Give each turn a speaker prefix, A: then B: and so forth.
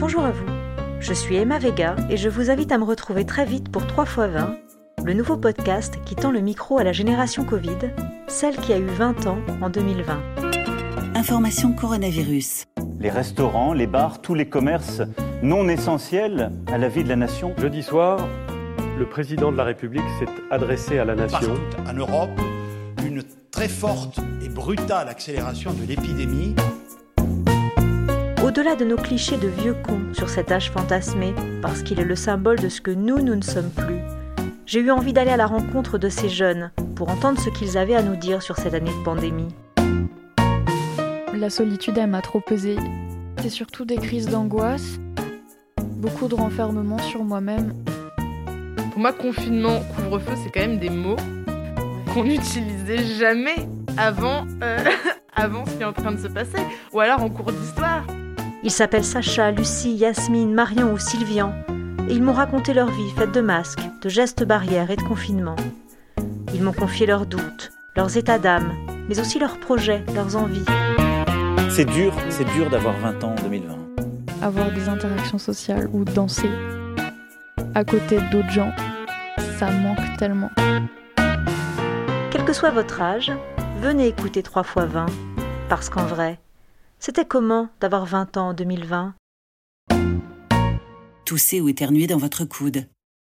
A: Bonjour à vous, je suis Emma Vega et je vous invite à me retrouver très vite pour 3 x 20, le nouveau podcast qui tend le micro à la génération Covid, celle qui a eu 20 ans en 2020.
B: Information coronavirus.
C: Les restaurants, les bars, tous les commerces non essentiels à la vie de la nation.
D: Jeudi soir, le président de la République s'est adressé à la nation.
E: en Europe, une très forte et brutale accélération de l'épidémie.
A: Au-delà de nos clichés de vieux cons sur cet âge fantasmé, parce qu'il est le symbole de ce que nous, nous ne sommes plus, j'ai eu envie d'aller à la rencontre de ces jeunes pour entendre ce qu'ils avaient à nous dire sur cette année de pandémie.
F: La solitude, elle m'a trop pesé. C'est surtout des crises d'angoisse, beaucoup de renfermement sur moi-même.
G: Pour moi, confinement, couvre-feu, c'est quand même des mots qu'on n'utilisait jamais avant, euh, avant ce qui est en train de se passer, ou alors en cours d'histoire.
A: Ils s'appellent Sacha, Lucie, Yasmine, Marion ou Sylvian, et ils m'ont raconté leur vie faite de masques, de gestes barrières et de confinement. Ils m'ont confié leurs doutes, leurs états d'âme, mais aussi leurs projets, leurs envies.
C: C'est dur, c'est dur d'avoir 20 ans en 2020.
F: Avoir des interactions sociales ou danser à côté d'autres gens, ça manque tellement.
A: Quel que soit votre âge, venez écouter 3 x 20, parce qu'en vrai, c'était comment d'avoir 20 ans en 2020
B: Tousser ou éternuer dans votre coude?